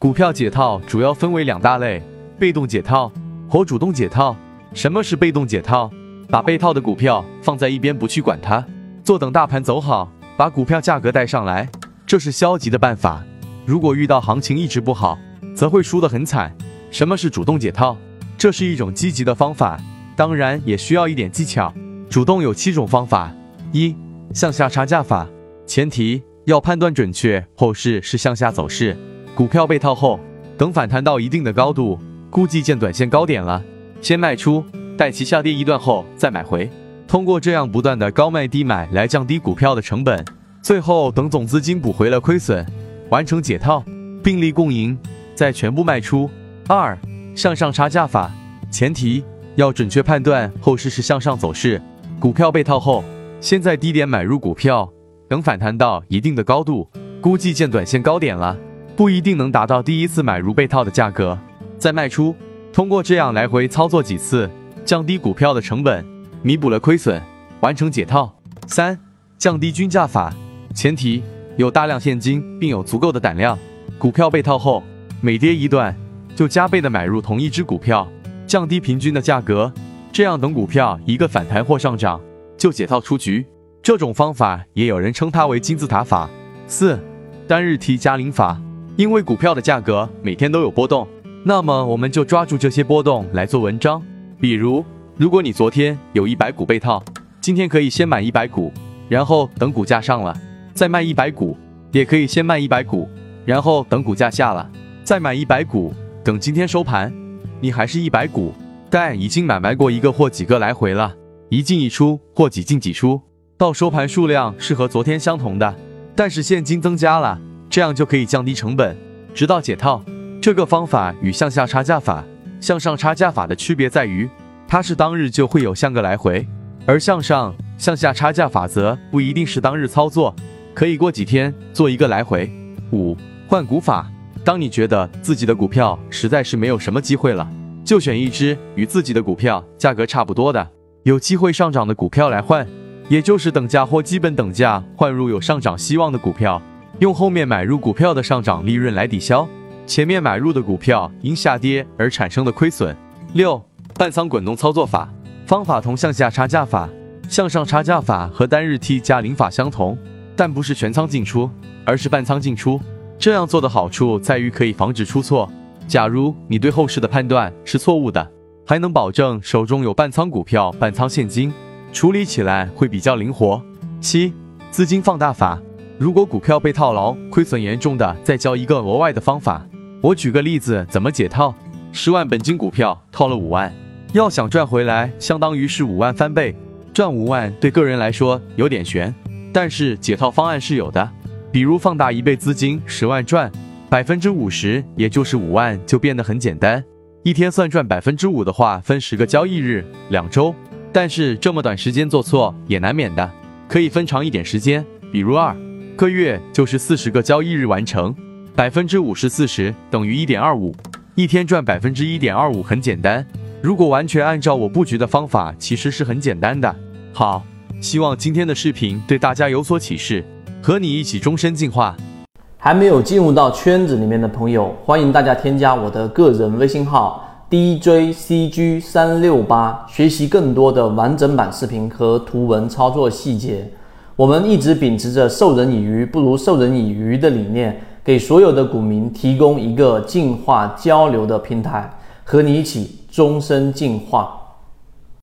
股票解套主要分为两大类：被动解套和主动解套。什么是被动解套？把被套的股票放在一边不去管它，坐等大盘走好，把股票价格带上来，这是消极的办法。如果遇到行情一直不好，则会输得很惨。什么是主动解套？这是一种积极的方法，当然也需要一点技巧。主动有七种方法：一、向下差价法，前提要判断准确后市是向下走势，股票被套后，等反弹到一定的高度，估计见短线高点了，先卖出。待其下跌一段后再买回，通过这样不断的高卖低买来降低股票的成本，最后等总资金补回了亏损，完成解套，并立共赢，再全部卖出。二、向上差价法，前提要准确判断后市是向上走势，股票被套后，先在低点买入股票，等反弹到一定的高度，估计见短线高点了，不一定能达到第一次买入被套的价格，再卖出。通过这样来回操作几次。降低股票的成本，弥补了亏损，完成解套。三、降低均价法，前提有大量现金，并有足够的胆量。股票被套后，每跌一段，就加倍的买入同一只股票，降低平均的价格，这样等股票一个反弹或上涨，就解套出局。这种方法也有人称它为金字塔法。四、单日 T 加零法，因为股票的价格每天都有波动，那么我们就抓住这些波动来做文章。比如，如果你昨天有一百股被套，今天可以先买一百股，然后等股价上了再卖一百股；也可以先卖一百股，然后等股价下了再买一百股。等今天收盘，你还是一百股，但已经买卖过一个或几个来回了，一进一出或几进几出，到收盘数量是和昨天相同的，但是现金增加了，这样就可以降低成本，直到解套。这个方法与向下差价法。向上差价法的区别在于，它是当日就会有像个来回，而向上向下差价法则不一定是当日操作，可以过几天做一个来回。五换股法，当你觉得自己的股票实在是没有什么机会了，就选一只与自己的股票价格差不多的、有机会上涨的股票来换，也就是等价或基本等价换入有上涨希望的股票，用后面买入股票的上涨利润来抵消。前面买入的股票因下跌而产生的亏损。六半仓滚动操作法方法同向下差价法、向上差价法和单日 T 加零法相同，但不是全仓进出，而是半仓进出。这样做的好处在于可以防止出错。假如你对后市的判断是错误的，还能保证手中有半仓股票、半仓现金，处理起来会比较灵活。七资金放大法，如果股票被套牢、亏损严重的，再教一个额外的方法。我举个例子，怎么解套？十万本金股票套了五万，要想赚回来，相当于是五万翻倍，赚五万对个人来说有点悬，但是解套方案是有的，比如放大一倍资金，十万赚百分之五十，也就是五万，就变得很简单。一天算赚百分之五的话，分十个交易日，两周，但是这么短时间做错也难免的，可以分长一点时间，比如二个月，就是四十个交易日完成。百分之五十四十等于一点二五，一天赚百分之一点二五很简单。如果完全按照我布局的方法，其实是很简单的。好，希望今天的视频对大家有所启示，和你一起终身进化。还没有进入到圈子里面的朋友，欢迎大家添加我的个人微信号 DJCG 三六八，学习更多的完整版视频和图文操作细节。我们一直秉持着授人以鱼不如授人以渔的理念。给所有的股民提供一个进化交流的平台，和你一起终身进化。